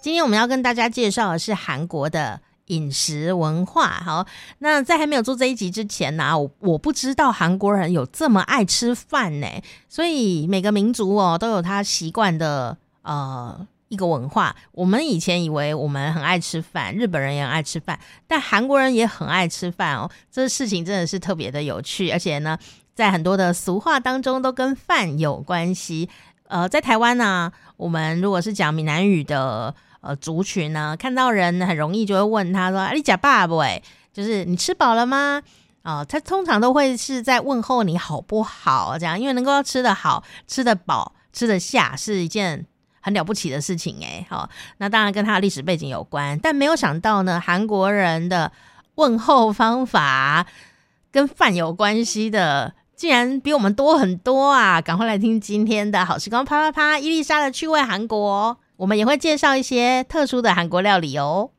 今天我们要跟大家介绍的是韩国的饮食文化。好，那在还没有做这一集之前呢、我我不知道韩国人有这么爱吃饭呢。所以每个民族哦都有他习惯的呃一个文化。我们以前以为我们很爱吃饭，日本人也很爱吃饭，但韩国人也很爱吃饭哦。这事情真的是特别的有趣，而且呢，在很多的俗话当中都跟饭有关系。呃，在台湾呢、我们如果是讲闽南语的。呃，族群呢，看到人很容易就会问他说：“啊、你假爸不？”哎，就是你吃饱了吗？哦、他通常都会是在问候你好不好这样，因为能够吃得好、吃得饱、吃得下是一件很了不起的事情哎。好，那当然跟他的历史背景有关，但没有想到呢，韩国人的问候方法跟饭有关系的，竟然比我们多很多啊！赶快来听今天的好时光啪啪啪，伊丽莎的趣味韩国。我们也会介绍一些特殊的韩国料理哦。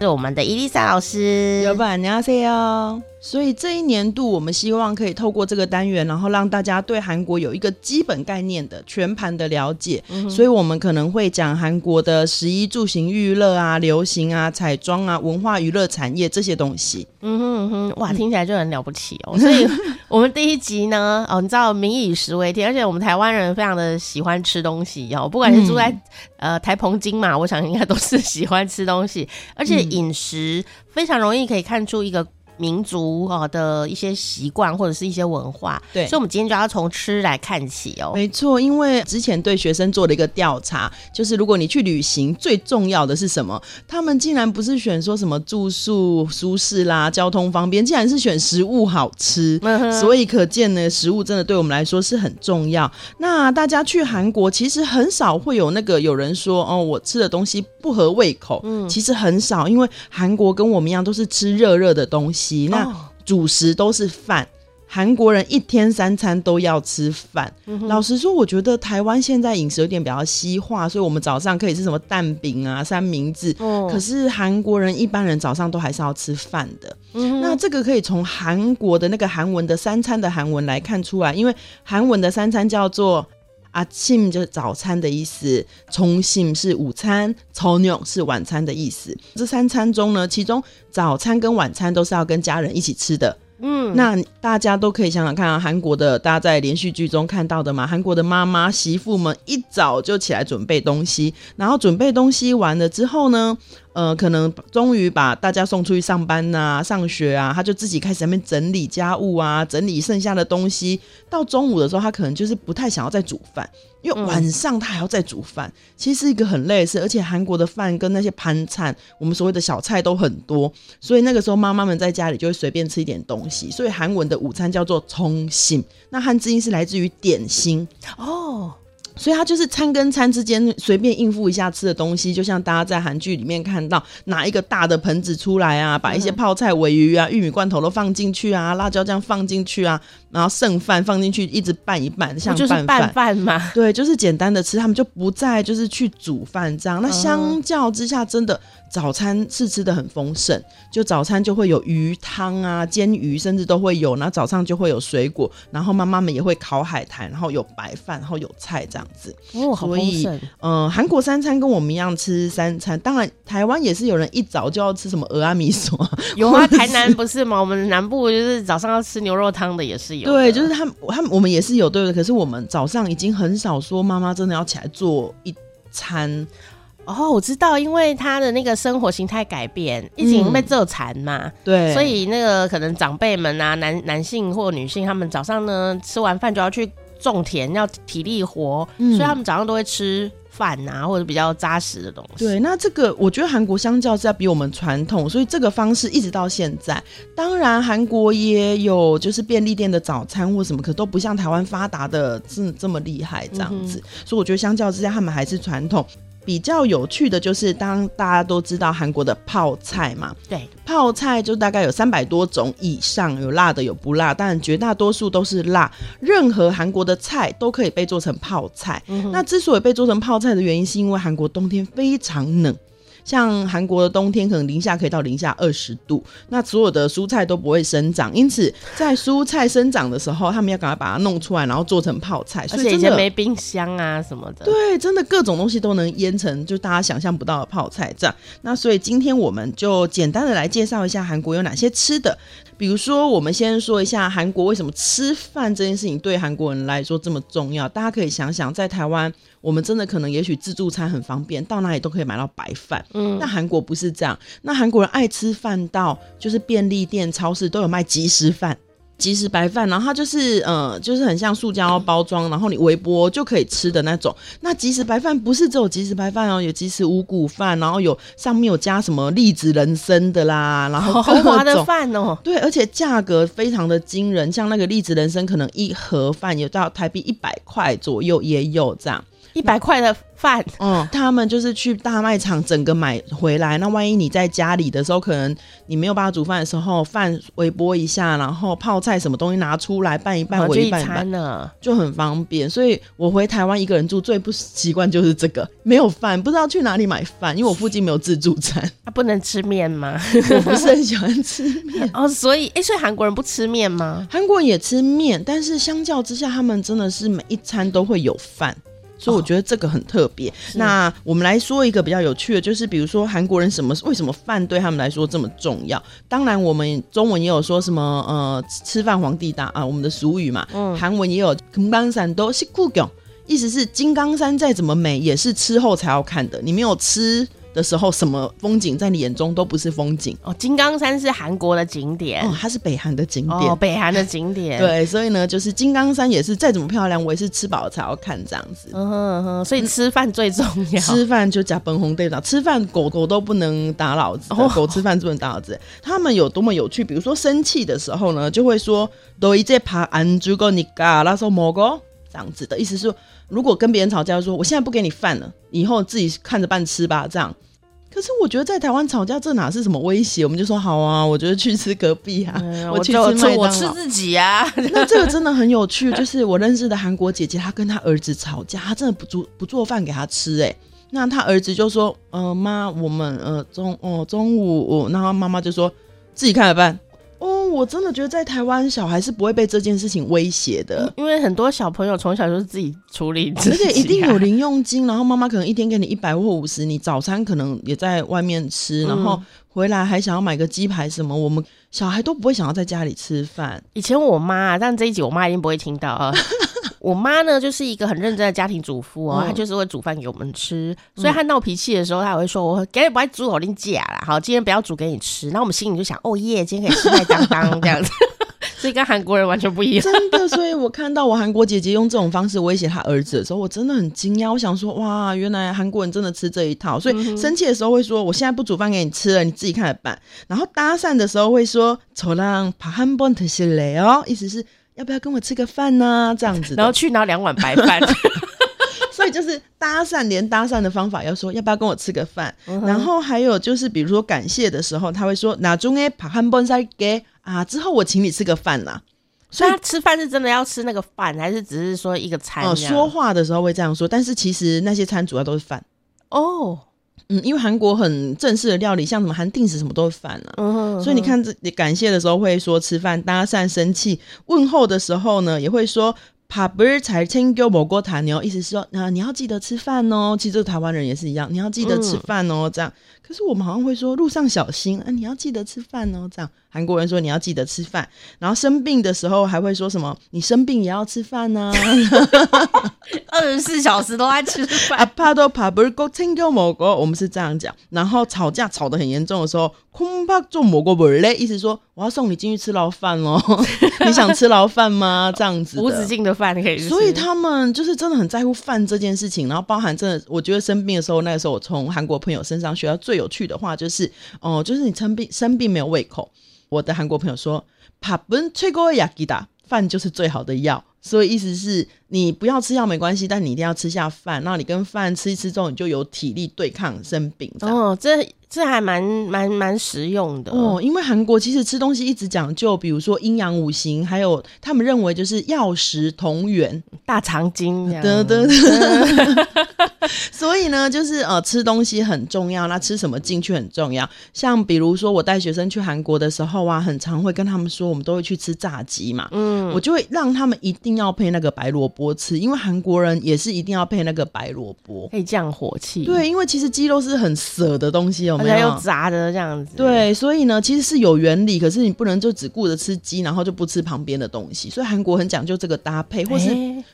是我们的伊丽莎老师，有吧？你好，C.O. 所以这一年度，我们希望可以透过这个单元，然后让大家对韩国有一个基本概念的全盘的了解。嗯、所以，我们可能会讲韩国的食衣住行娱乐啊、流行啊、彩妆啊、文化娱乐产业这些东西。嗯哼嗯哼，哇，听起来就很了不起哦。所以，我们第一集呢，哦，你知道民以食为天，而且我们台湾人非常的喜欢吃东西哦，不管是住在、嗯、呃台澎金马，我想应该都是喜欢吃东西，而且饮食非常容易可以看出一个。民族哦的一些习惯或者是一些文化，对，所以我们今天就要从吃来看起哦。没错，因为之前对学生做了一个调查，就是如果你去旅行，最重要的是什么？他们竟然不是选说什么住宿舒适啦、交通方便，竟然是选食物好吃。嗯、所以可见呢，食物真的对我们来说是很重要。那大家去韩国，其实很少会有那个有人说哦，我吃的东西不合胃口。嗯，其实很少，因为韩国跟我们一样都是吃热热的东西。那主食都是饭，韩国人一天三餐都要吃饭。嗯、老实说，我觉得台湾现在饮食有点比较西化，所以我们早上可以吃什么蛋饼啊、三明治。哦、可是韩国人一般人早上都还是要吃饭的。嗯、那这个可以从韩国的那个韩文的三餐的韩文来看出来，因为韩文的三餐叫做。阿庆就是早餐的意思，重庆是午餐，超妞是晚餐的意思。这三餐中呢，其中早餐跟晚餐都是要跟家人一起吃的。嗯，那大家都可以想想看啊，韩国的大家在连续剧中看到的嘛，韩国的妈妈媳妇们一早就起来准备东西，然后准备东西完了之后呢，呃，可能终于把大家送出去上班呐、上学啊，他就自己开始在那边整理家务啊，整理剩下的东西。到中午的时候，他可能就是不太想要再煮饭，因为晚上他还要再煮饭，其实是一个很累的事。而且韩国的饭跟那些盘菜，我们所谓的小菜都很多，所以那个时候妈妈们在家里就会随便吃一点东西。所以韩文的午餐叫做冲心，那汉字音是来自于点心哦。所以它就是餐跟餐之间随便应付一下吃的东西，就像大家在韩剧里面看到拿一个大的盆子出来啊，把一些泡菜、尾鱼啊、玉米罐头都放进去啊，辣椒酱放进去啊，然后剩饭放进去，一直拌一拌，像拌饭，拌饭嘛。对，就是简单的吃，他们就不再就是去煮饭这样。那相较之下，真的。早餐是吃的很丰盛，就早餐就会有鱼汤啊、煎鱼，甚至都会有。然后早上就会有水果，然后妈妈们也会烤海苔，然后有白饭，然后有菜这样子。哦，好丰盛。嗯、呃，韩国三餐跟我们一样吃三餐，当然台湾也是有人一早就要吃什么鹅阿米索。有啊，台南不是吗？我们南部就是早上要吃牛肉汤的也是有。对，就是他们，他们我们也是有对的。可是我们早上已经很少说妈妈真的要起来做一餐。哦，我知道，因为他的那个生活形态改变，已经被揍残嘛、嗯，对，所以那个可能长辈们啊，男男性或女性，他们早上呢吃完饭就要去种田，要体力活，嗯、所以他们早上都会吃饭啊，或者比较扎实的东西。对，那这个我觉得韩国相较之下比我们传统，所以这个方式一直到现在。当然，韩国也有就是便利店的早餐或什么，可都不像台湾发达的这这么厉害这样子。嗯、所以我觉得相较之下，他们还是传统。比较有趣的就是，当大家都知道韩国的泡菜嘛，对，泡菜就大概有三百多种以上，有辣的有不辣，但绝大多数都是辣。任何韩国的菜都可以被做成泡菜。嗯、那之所以被做成泡菜的原因，是因为韩国冬天非常冷。像韩国的冬天可能零下可以到零下二十度，那所有的蔬菜都不会生长，因此在蔬菜生长的时候，他们要赶快把它弄出来，然后做成泡菜。而且以前没冰箱啊什么的，对，真的各种东西都能腌成，就大家想象不到的泡菜这样。那所以今天我们就简单的来介绍一下韩国有哪些吃的。比如说，我们先说一下韩国为什么吃饭这件事情对韩国人来说这么重要。大家可以想想，在台湾，我们真的可能也许自助餐很方便，到哪里都可以买到白饭。嗯，那韩国不是这样。那韩国人爱吃饭到就是便利店、超市都有卖即食饭。即食白饭，然后它就是呃，就是很像塑胶包装，然后你微波就可以吃的那种。那即食白饭不是只有即食白饭哦，有即食五谷饭，然后有上面有加什么栗子人参的啦，然后豪华的饭哦。对，而且价格非常的惊人，像那个栗子人参，可能一盒饭有到台币一百块左右也有这样。一百块的饭，嗯，他们就是去大卖场整个买回来。那万一你在家里的时候，可能你没有办法煮饭的时候，饭微波一下，然后泡菜什么东西拿出来拌一拌，我一拌一拌呢，就很方便。所以我回台湾一个人住，最不习惯就是这个，没有饭，不知道去哪里买饭，因为我附近没有自助餐。啊，不能吃面吗？我不是很喜欢吃面 哦。所以，哎，所以韩国人不吃面吗？韩国人也吃面，但是相较之下，他们真的是每一餐都会有饭。所以我觉得这个很特别。哦、那我们来说一个比较有趣的，就是比如说韩国人什么为什么饭对他们来说这么重要？当然，我们中文也有说什么呃吃饭皇帝大啊，我们的俗语嘛。嗯。韩文也有금강산도 식후 경，意思是金刚山再怎么美，也是吃后才要看的。你没有吃。 的时候，什么风景在你眼中都不是风景哦。金刚山是韩国的景点，哦，它是北韩的景点，哦，北韩的景点。对，所以呢，就是金刚山也是再怎么漂亮，我也是吃饱了才要看这样子。嗯哼哼，所以吃饭最重要。吃饭就加本红队长？吃饭狗狗都不能打老子，哦，狗吃饭不能打老子。他们有多么有趣？比如说生气的时候呢，就会说都一在爬安猪哥你嘎那时候蘑菇这样子的意思是，如果跟别人吵架，说我现在不给你饭了，以后自己看着办吃吧，这样。可是我觉得在台湾吵架，这哪是什么威胁？我们就说好啊，我觉得去吃隔壁啊，嗯、我去吃麦当劳，我吃自己啊。那这个真的很有趣，就是我认识的韩国姐姐，她跟她儿子吵架，她真的不做不做饭给他吃，哎，那他儿子就说，呃妈，我们呃中哦中午我，然后妈妈就说自己看着办。哦，我真的觉得在台湾小孩是不会被这件事情威胁的，因为很多小朋友从小就是自己处理自己，而且一定有零用金，然后妈妈可能一天给你一百或五十，你早餐可能也在外面吃，然后回来还想要买个鸡排什么，我们小孩都不会想要在家里吃饭。以前我妈，但这一集我妈一定不会听到啊。我妈呢，就是一个很认真的家庭主妇哦，她就是会煮饭给我们吃，所以她闹脾气的时候，她也会说：“我给你不爱煮，我跟你讲啦，好，今天不要煮给你吃。”然后我们心里就想：“哦耶，今天可以吃麦当当这样子。”所以跟韩国人完全不一样。真的，所以我看到我韩国姐姐用这种方式威胁她儿子的时候，我真的很惊讶。我想说：“哇，原来韩国人真的吃这一套。”所以生气的时候会说：“我现在不煮饭给你吃了，你自己看着办。”然后搭讪的时候会说：“丑浪爬汉本特西雷哦。”意思是。要不要跟我吃个饭呢？这样子，然后去拿两碗白饭。所以就是搭讪，连搭讪的方法要说要不要跟我吃个饭。嗯、然后还有就是，比如说感谢的时候，他会说哪中诶帕汉本塞给啊，之后我请你吃个饭呐。所以他吃饭是真的要吃那个饭，还是只是说一个餐？哦、嗯，说话的时候会这样说，但是其实那些餐主要都是饭哦。嗯因为韩国很正式的料理像什么韩定食什么都会犯了所以你看这你感谢的时候会说吃饭搭讪生气问候的时候呢也会说 papri 才千给我过糖你要思是说那你要记得吃饭哦。其实台湾人也是一样你要记得吃饭哦。这样。可是我们好像会说路上小心啊，你要记得吃饭哦。这样韩国人说你要记得吃饭，然后生病的时候还会说什么你生病也要吃饭呢？二十四小时都在吃饭。啊怕都怕不是某个，我们是这样讲。然后吵架吵得很严重的时候，恐怕做某个不嘞，意思说我要送你进去吃牢饭哦。你想吃牢饭吗？这样子无止境的饭可以。所以他们就是真的很在乎饭这件事情，然后包含真的，我觉得生病的时候，那个时候我从韩国朋友身上学到最。有趣的话，就是哦、就是你生病生病没有胃口。我的韩国朋友说，怕本吹过雅吉达，饭就是最好的药。所以意思是你不要吃药没关系，但你一定要吃下饭。那你跟饭吃一吃之后，你就有体力对抗生病。哦，这这还蛮蛮蛮实用的哦，因为韩国其实吃东西一直讲究，比如说阴阳五行，还有他们认为就是药食同源，大肠经这样。对对对。所以呢，就是呃，吃东西很重要，那吃什么进去很重要。像比如说我带学生去韩国的时候啊，很常会跟他们说，我们都会去吃炸鸡嘛，嗯，我就会让他们一定要配那个白萝卜吃，因为韩国人也是一定要配那个白萝卜，可以降火气。对，因为其实鸡肉是很涩的东西哦。而且又炸的这样子，对，所以呢，其实是有原理，可是你不能就只顾着吃鸡，然后就不吃旁边的东西。所以韩国很讲究这个搭配，或是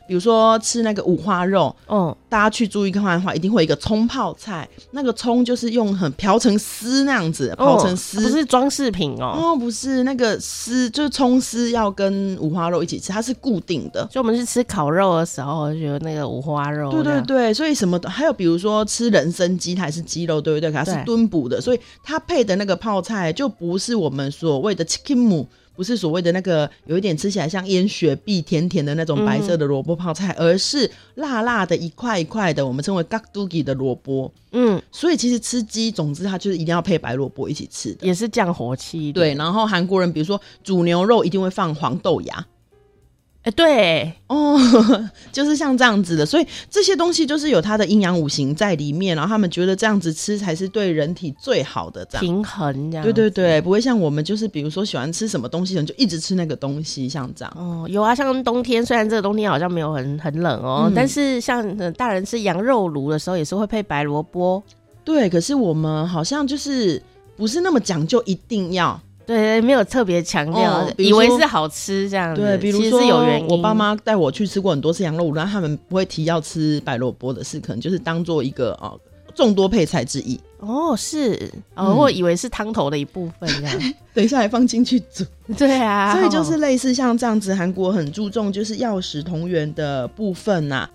比如说吃那个五花肉，嗯、欸，大家去注意看的话，一定会有一个葱泡菜，那个葱就是用很瓢成丝那样子，刨成丝、哦，不是装饰品哦，哦，不是那个丝，就是葱丝要跟五花肉一起吃，它是固定的。所以我们去吃烤肉的时候，就觉得那个五花肉，对对对，所以什么的，还有比如说吃人参鸡，它也是鸡肉，对不对？可它是炖补的，所以。它配的那个泡菜就不是我们所谓的 chicken 不是所谓的那个有一点吃起来像烟雪碧甜甜的那种白色的萝卜泡菜，嗯、而是辣辣的一块一块的，我们称为 gakdugi 的萝卜。嗯，所以其实吃鸡，总之它就是一定要配白萝卜一起吃的，也是降火气。对，然后韩国人比如说煮牛肉一定会放黄豆芽。哎，对哦，就是像这样子的，所以这些东西就是有它的阴阳五行在里面，然后他们觉得这样子吃才是对人体最好的，这样平衡这样。对对对，不会像我们就是比如说喜欢吃什么东西，人就一直吃那个东西，像这样。哦，有啊，像冬天，虽然这个冬天好像没有很很冷哦，嗯、但是像大人吃羊肉炉的时候，也是会配白萝卜。对，可是我们好像就是不是那么讲究，一定要。对，没有特别强调，哦、以为是好吃这样子。对，比如说有原因。我爸妈带我去吃过很多次羊肉炉，但他们不会提要吃白萝卜的事，可能就是当做一个哦众多配菜之一。哦，是哦，我以为是汤头的一部分这样。等一下还放进去煮。对啊，所以就是类似像这样子，韩国很注重就是药食同源的部分呐、啊。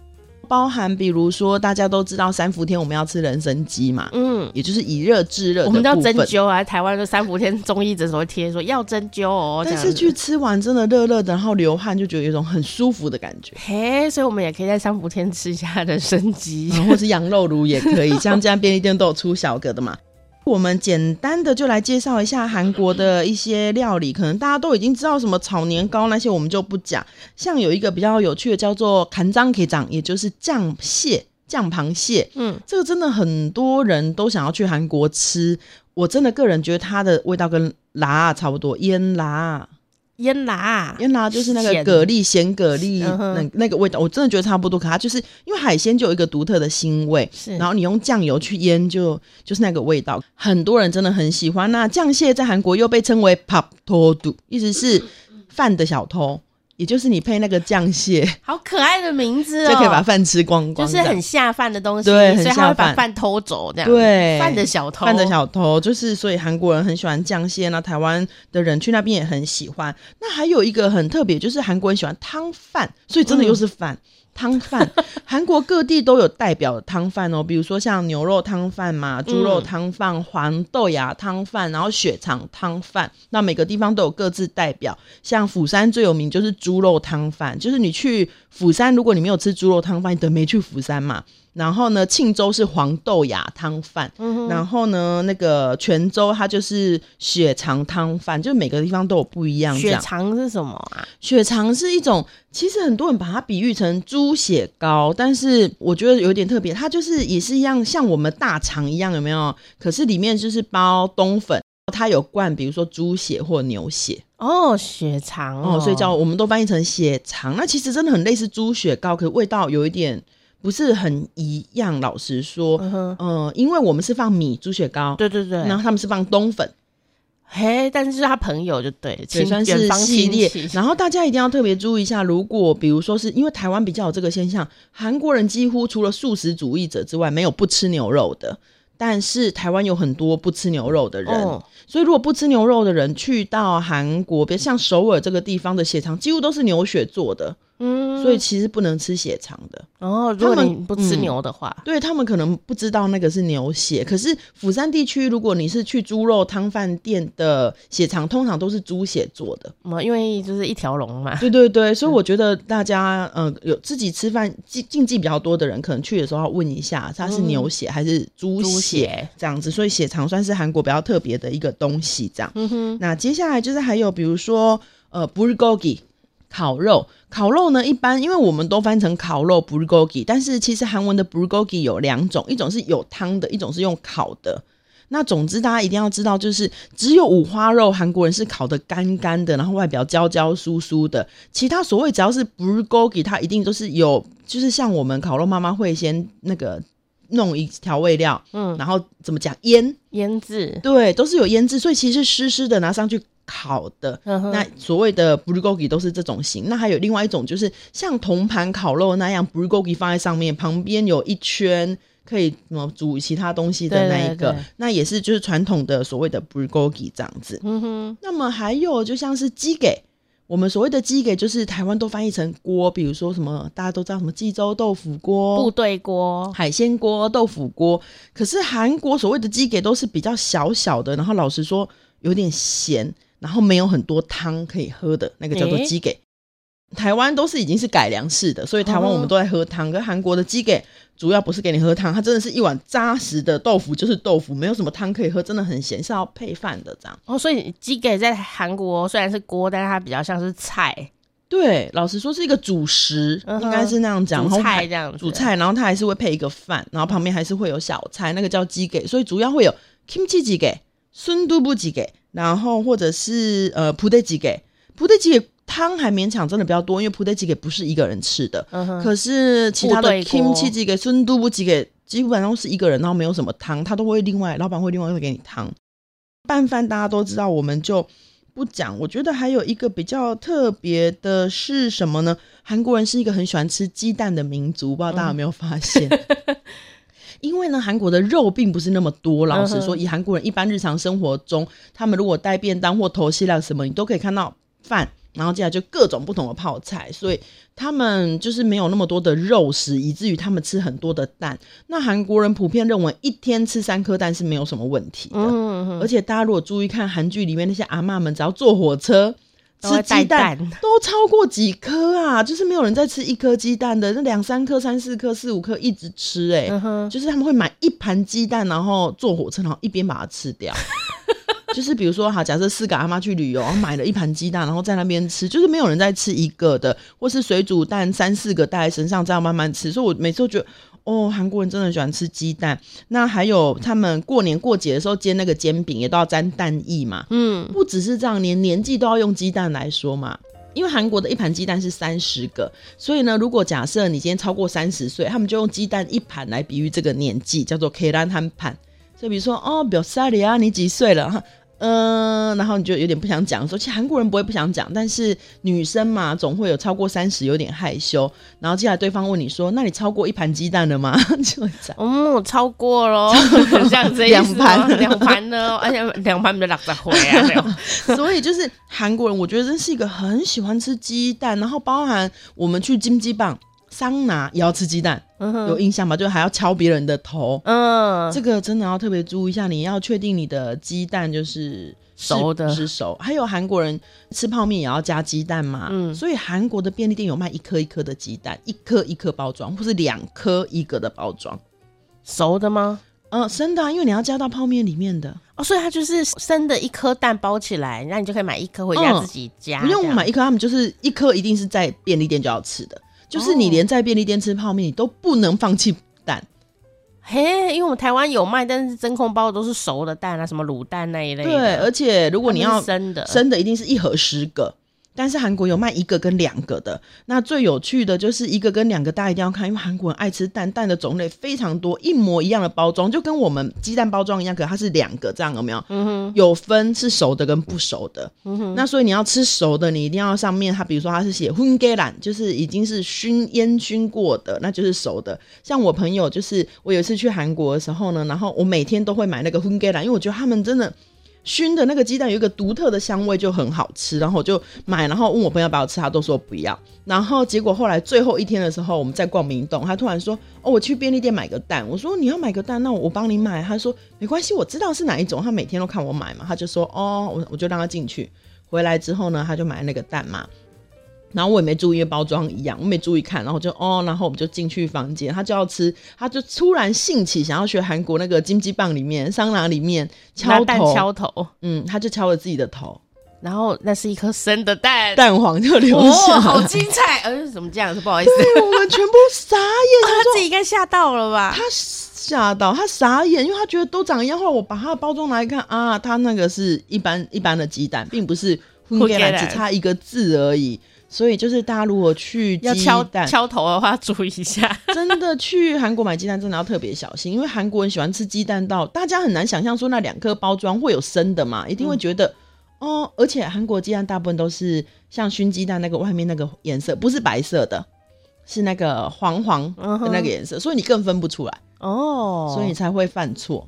包含比如说，大家都知道三伏天我们要吃人参鸡嘛，嗯，也就是以热制热。我们叫针灸啊，台湾的三伏天中医诊所会贴说要针灸哦。但是去吃完真的热热的，然后流汗，就觉得有一种很舒服的感觉。嘿，所以我们也可以在三伏天吃一下人参鸡，或是羊肉炉也可以。像这样便利店都有出小个的嘛。我们简单的就来介绍一下韩国的一些料理，可能大家都已经知道什么炒年糕那些，我们就不讲。像有一个比较有趣的叫做韩章可以章，也就是酱蟹、酱螃蟹。嗯，这个真的很多人都想要去韩国吃。我真的个人觉得它的味道跟辣差不多，腌辣。腌拿。腌拿就是那个蛤蜊咸蛤蜊那那个味道我真的觉得差不多可它就是因为海鲜就有一个独特的腥味然后你用酱油去腌就就是那个味道。很多人真的很喜欢那酱蟹在韩国又被称为 pap to do 意思是饭的小偷。也就是你配那个酱蟹，好可爱的名字哦，就可以把饭吃光光，就是很下饭的东西，所以他会把饭偷走这样，对，饭的小偷，饭的小偷，就是所以韩国人很喜欢酱蟹，那台湾的人去那边也很喜欢。那还有一个很特别，就是韩国人喜欢汤饭，所以真的又是饭。嗯汤饭，韩国各地都有代表的汤饭哦，比如说像牛肉汤饭嘛，猪肉汤饭、黄豆芽汤饭，然后血肠汤饭。那每个地方都有各自代表，像釜山最有名就是猪肉汤饭，就是你去釜山，如果你没有吃猪肉汤饭，你等于没去釜山嘛。然后呢，庆州是黄豆芽汤饭，嗯、然后呢，那个泉州它就是血肠汤饭，就每个地方都有不一样。血肠是什么啊？血肠是一种，其实很多人把它比喻成猪血糕，但是我觉得有点特别，它就是也是一样，像我们大肠一样，有没有？可是里面就是包冬粉，它有灌，比如说猪血或牛血。哦，血肠哦，哦，所以叫我们都翻译成血肠。那其实真的很类似猪血糕，可是味道有一点。不是很一样，老实说，嗯因为我们是放米猪血糕，对对对，然后他们是放冬粉，嘿，但是他朋友就对，也算是系列。然后大家一定要特别注意一下，如果比如说是因为台湾比较有这个现象，韩国人几乎除了素食主义者之外，没有不吃牛肉的，但是台湾有很多不吃牛肉的人，哦、所以如果不吃牛肉的人去到韩国，别像首尔这个地方的血肠几乎都是牛血做的。嗯，嗯，所以其实不能吃血肠的。哦，如果你不吃牛的话，嗯、对他们可能不知道那个是牛血。可是釜山地区，如果你是去猪肉汤饭店的血肠，通常都是猪血做的。嗯，因为就是一条龙嘛。对对对，所以我觉得大家呃有自己吃饭禁禁忌比较多的人，可能去的时候要问一下，它是牛血还是猪血这样子。所以血肠算是韩国比较特别的一个东西，这样。嗯哼。那接下来就是还有比如说呃，bulgogi。烤肉，烤肉呢，一般因为我们都翻成烤肉 bulgogi，但是其实韩文的 bulgogi 有两种，一种是有汤的，一种是用烤的。那总之大家一定要知道，就是只有五花肉韩国人是烤的干干的，然后外表焦焦酥酥的。其他所谓只要是 bulgogi，它一定都是有，就是像我们烤肉妈妈会先那个弄一调味料，嗯，然后怎么讲腌腌制，对，都是有腌制，所以其实湿湿的拿上去。烤的，那所谓的 bulgogi 都是这种型。那还有另外一种，就是像铜盘烤肉那样，bulgogi 放在上面，旁边有一圈可以什么煮其他东西的那一个，对对对，那也是就是传统的所谓的 bulgogi 这样子。嗯哼。那么还有就像是鸡给，我们所谓的鸡给就是台湾都翻译成锅，比如说什么大家都知道什么济州豆腐锅、部队锅、海鲜锅、豆腐锅。可是韩国所谓的鸡给都是比较小小的，然后老实说有点咸。然后没有很多汤可以喝的那个叫做鸡给，台湾都是已经是改良式的，所以台湾我们都在喝汤。跟韩国的鸡给主要不是给你喝汤，它真的是一碗扎实的豆腐，就是豆腐，没有什么汤可以喝，真的很咸，是要配饭的这样。哦，所以鸡给在韩国虽然是锅，但是它比较像是菜。对，老实说是一个主食，嗯、应该是那样讲。主菜这样子，主菜，然后它还是会配一个饭，然后旁边还是会有小菜，那个叫鸡给，所以主要会有 kimchi 鸡给、孙都部鸡给。然后或者是呃，普德吉给普德吉给汤还勉强真的比较多，因为普德吉给不是一个人吃的。嗯。可是其他的 kimchi 吉给、孙都部吉给基本上是一个人，然后没有什么汤，他都会另外，老板会另外会给你汤。拌饭大家都知道，我们就不讲。我觉得还有一个比较特别的是什么呢？韩国人是一个很喜欢吃鸡蛋的民族，不知道大家有没有发现？嗯 因为呢，韩国的肉并不是那么多。老实说，以韩国人一般日常生活中，他们如果带便当或头西料什么，你都可以看到饭，然后接下来就各种不同的泡菜，所以他们就是没有那么多的肉食，以至于他们吃很多的蛋。那韩国人普遍认为，一天吃三颗蛋是没有什么问题的。而且大家如果注意看韩剧里面那些阿嬷们，只要坐火车。吃鸡蛋都超过几颗啊，就是没有人在吃一颗鸡蛋的，那两三颗、三四颗、四五颗一直吃、欸，哎、嗯，就是他们会买一盘鸡蛋，然后坐火车，然后一边把它吃掉。就是比如说，哈，假设四个阿妈去旅游，然后买了一盘鸡蛋，然后在那边吃，就是没有人在吃一个的，或是水煮蛋三四个带在身上这样慢慢吃。所以我每次都觉得。哦，韩国人真的很喜欢吃鸡蛋。那还有他们过年过节的时候煎那个煎饼，也都要沾蛋液嘛。嗯，不只是这样，连年纪都要用鸡蛋来说嘛。因为韩国的一盘鸡蛋是三十个，所以呢，如果假设你今天超过三十岁，他们就用鸡蛋一盘来比喻这个年纪，叫做 keran 한 판。 所以比如说，哦，表示啊，你几岁了？嗯，然后你就有点不想讲，说其实韩国人不会不想讲，但是女生嘛，总会有超过三十有点害羞。然后接下来对方问你说：“那你超过一盘鸡蛋了吗？” 就会讲：“嗯，超过了，这样子两盘两盘呢，而且两盘比较垃圾灰啊。” 所以就是韩国人，我觉得真是一个很喜欢吃鸡蛋，然后包含我们去金鸡棒。桑拿也要吃鸡蛋，有印象吗？就还要敲别人的头，嗯，这个真的要特别注意一下。你要确定你的鸡蛋就是熟的，是熟。还有韩国人吃泡面也要加鸡蛋嘛，嗯，所以韩国的便利店有卖一颗一颗的鸡蛋，一颗一颗包装，或是两颗一个的包装，熟的吗？嗯，生的啊，因为你要加到泡面里面的哦，所以它就是生的一颗蛋包起来，那你就可以买一颗回家自己加，嗯，不用买一颗，他们就是一颗一定是在便利店就要吃的。就是你连在便利店吃泡面，你都不能放弃蛋。嘿，因为我们台湾有卖，但是真空包都是熟的蛋啊，什么卤蛋那一类的。对，而且如果你要生的，生的一定是一盒十个。但是韩国有卖一个跟两个的，那最有趣的就是一个跟两个，大家一定要看，因为韩国人爱吃蛋，蛋的种类非常多，一模一样的包装就跟我们鸡蛋包装一样，可是它是两个这样，有没有？嗯哼，有分是熟的跟不熟的。嗯哼，那所以你要吃熟的，你一定要上面它，比如说它是写훈개 란， 就是已经是熏烟熏过的，那就是熟的。像我朋友就是我有一次去韩国的时候呢，然后我每天都会买那个훈개 란， 因为我觉得他们真的。熏的那个鸡蛋有一个独特的香味，就很好吃。然后我就买，然后问我朋友要不要吃，他都说不要。然后结果后来最后一天的时候，我们在逛明洞，他突然说：“哦，我去便利店买个蛋。”我说：“你要买个蛋，那我帮你买。”他说：“没关系，我知道是哪一种。”他每天都看我买嘛，他就说：“哦，我我就让他进去。”回来之后呢，他就买那个蛋嘛。然后我也没注意，包装一样，我没注意看，然后就哦，然后我们就进去房间，他就要吃，他就突然兴起想要学韩国那个金鸡棒里面桑拿里面敲蛋，敲头，嗯，他就敲了自己的头，然后那是一颗生的蛋，蛋黄就流下，哦，好精彩，呃，怎么这样子？不好意思，对，我们全部傻眼，他自己应该吓到了吧？他吓到，他傻眼，因为他觉得都长一样。后来我把他的包装拿来看啊，他那个是一般一般的鸡蛋，并不是混给来，只差一个字而已。所以就是大家如果去要敲蛋敲头的话，注意一下。真的去韩国买鸡蛋，真的要特别小心，因为韩国人喜欢吃鸡蛋到大家很难想象说那两颗包装会有生的嘛，一定会觉得、嗯、哦。而且韩国鸡蛋大部分都是像熏鸡蛋那个外面那个颜色，不是白色的，是那个黄黄的那个颜色、嗯，所以你更分不出来哦，所以你才会犯错。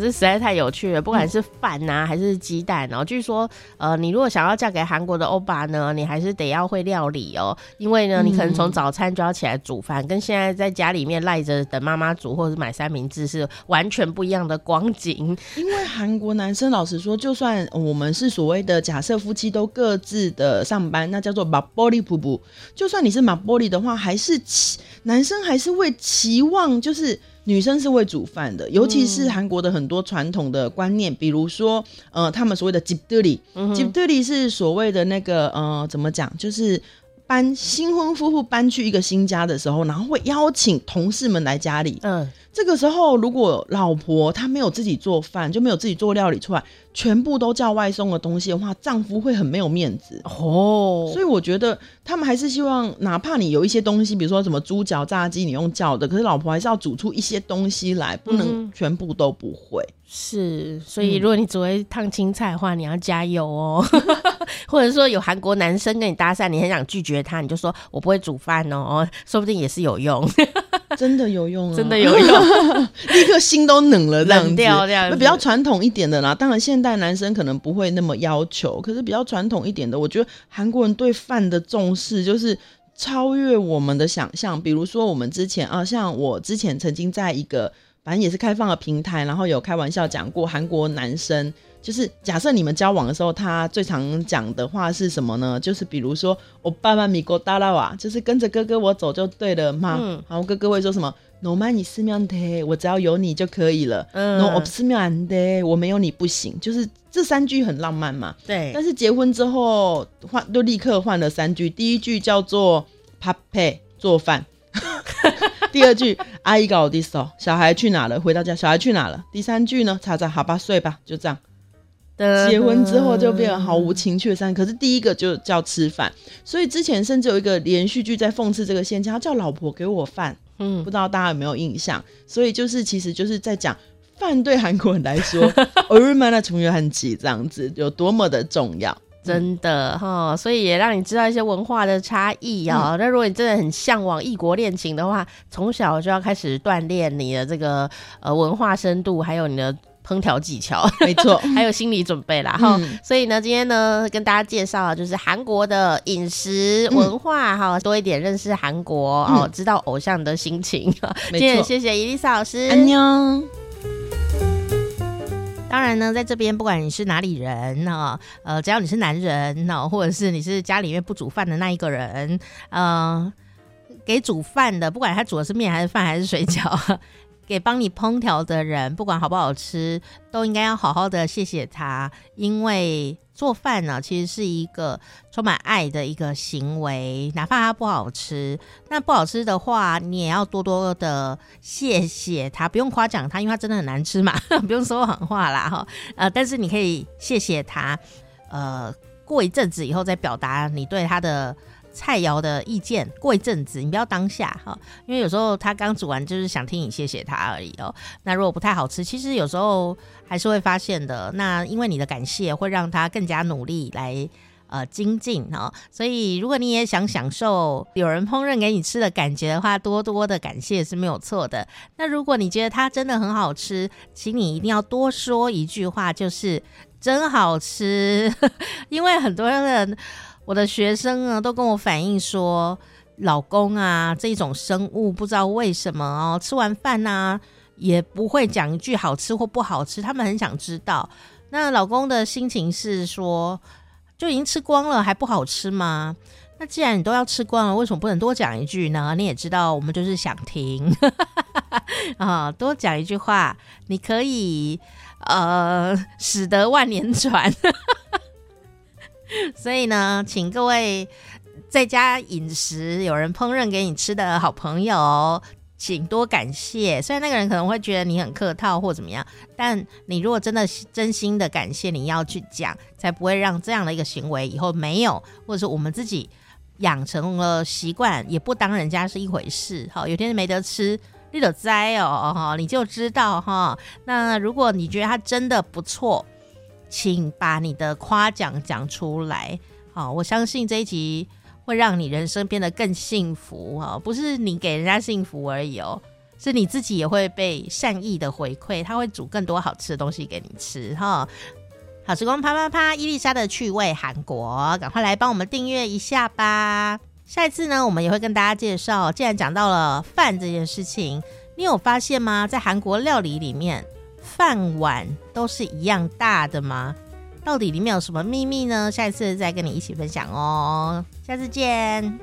这实在太有趣了，不管是饭呐、啊、还是鸡蛋哦、喔。据说，呃，你如果想要嫁给韩国的欧巴呢，你还是得要会料理哦、喔。因为呢，你可能从早餐就要起来煮饭、嗯，跟现在在家里面赖着等妈妈煮，或者是买三明治是完全不一样的光景。因为韩国男生老实说，就算我们是所谓的假设夫妻都各自的上班，那叫做马玻璃瀑布。就算你是马玻璃的话，还是期男生还是会期望就是。女生是会煮饭的，尤其是韩国的很多传统的观念，比如说，呃，他们所谓的집들 이， 집들이是所谓的那个呃，怎么讲，就是搬新婚夫妇搬去一个新家的时候，然后会邀请同事们来家里，嗯。这个时候，如果老婆她没有自己做饭，就没有自己做料理出来，全部都叫外送的东西的话，丈夫会很没有面子哦。所以我觉得他们还是希望，哪怕你有一些东西，比如说什么猪脚、炸鸡，你用叫的，可是老婆还是要煮出一些东西来，不能全部都不会。嗯、是，所以如果你只会烫青菜的话，你要加油哦。或者说有韩国男生跟你搭讪，你很想拒绝他，你就说我不会煮饭哦，说不定也是有用。真的有用啊！真的有用，立刻心都冷了，这样子。冷掉这样子。比较传统一点的啦，当然现代男生可能不会那么要求，可是比较传统一点的，我觉得韩国人对饭的重视就是超越我们的想象。比如说我们之前啊，像我之前曾经在一个反正也是开放的平台，然后有开玩笑讲过韩国男生。就是假设你们交往的时候，他最常讲的话是什么呢？就是比如说，我爸爸米国大拉瓦，就是跟着哥哥我走就对了嘛。嗯，然后哥哥会说什么？No man is m a 我只要有你就可以了。嗯，No of m a 我没有你不行。就是这三句很浪漫嘛。对。但是结婚之后换，就立刻换了三句。第一句叫做 Papa 做饭。第二句阿姨搞的手，小孩去哪了？回到家，小孩去哪了？第三句呢？查查，好吧，睡吧，就这样。结婚之后就变得毫无情趣的三，可是第一个就叫吃饭，所以之前甚至有一个连续剧在讽刺这个现象，他叫老婆给我饭，嗯不知道大家有没有印象？所以就是其实就是在讲饭对韩国人来说偶尔嘛那从约很吉这样子有多么的重要。真的哈所以也让你知道一些文化的差异哦那如果你真的很向往异国恋情的话从小就要开始锻炼你的这个呃文化深度还有你的烹调技巧，没错，还有心理准备啦哈、嗯。所以呢，今天呢，跟大家介绍就是韩国的饮食文化哈、嗯，多一点认识韩国哦、嗯，知道偶像的心情。今天谢谢伊丽莎老师，安妞。当然呢，在这边不管你是哪里人呢，呃，只要你是男人呢，或者是你是家里面不煮饭的那一个人，呃，给煮饭的，不管他煮的是面还是饭还是水饺。给帮你烹调的人，不管好不好吃，都应该要好好的谢谢他，因为做饭呢，其实是一个充满爱的一个行为，哪怕它不好吃，那不好吃的话，你也要多多的谢谢他，不用夸奖他，因为他真的很难吃嘛，不用说狠话啦哈，呃，但是你可以谢谢他，呃，过一阵子以后再表达你对他的。菜肴的意见，过一阵子，你不要当下哈，因为有时候他刚煮完，就是想听你谢谢他而已哦。那如果不太好吃，其实有时候还是会发现的。那因为你的感谢，会让他更加努力来呃精进哦。所以如果你也想享受有人烹饪给你吃的感觉的话，多多的感谢是没有错的。那如果你觉得它真的很好吃，请你一定要多说一句话，就是 真好吃。因为很多人，我的学生呢都跟我反映说，老公啊这种生物不知道为什么哦，吃完饭呢、也不会讲一句好吃或不好吃，他们很想知道。那老公的心情是说，就已经吃光了，还不好吃吗？那既然你都要吃光了，为什么不能多讲一句呢？你也知道，我们就是想听 啊，多讲一句话，你可以呃，使得万年船。所以呢，请各位在家饮食有人烹饪给你吃的好朋友。请多感谢，虽然那个人可能会觉得你很客套或怎么样，但你如果真的真心的感谢，你要去讲，才不会让这样的一个行为以后没有，或者是我们自己养成了习惯，也不当人家是一回事。好，有天没得吃，你就知哦，哈，你就知道哈。那如果你觉得他真的不错，请把你的夸奖讲出来。好，我相信这一集。会让你人生变得更幸福啊！不是你给人家幸福而已哦，是你自己也会被善意的回馈，他会煮更多好吃的东西给你吃哈。好时光啪啪啪，伊丽莎的趣味韩国，赶快来帮我们订阅一下吧！下一次呢，我们也会跟大家介绍。既然讲到了饭这件事情，你有发现吗？在韩国料理里面，饭碗都是一样大的吗？到底里面有什么秘密呢？下一次再跟你一起分享哦。下次见，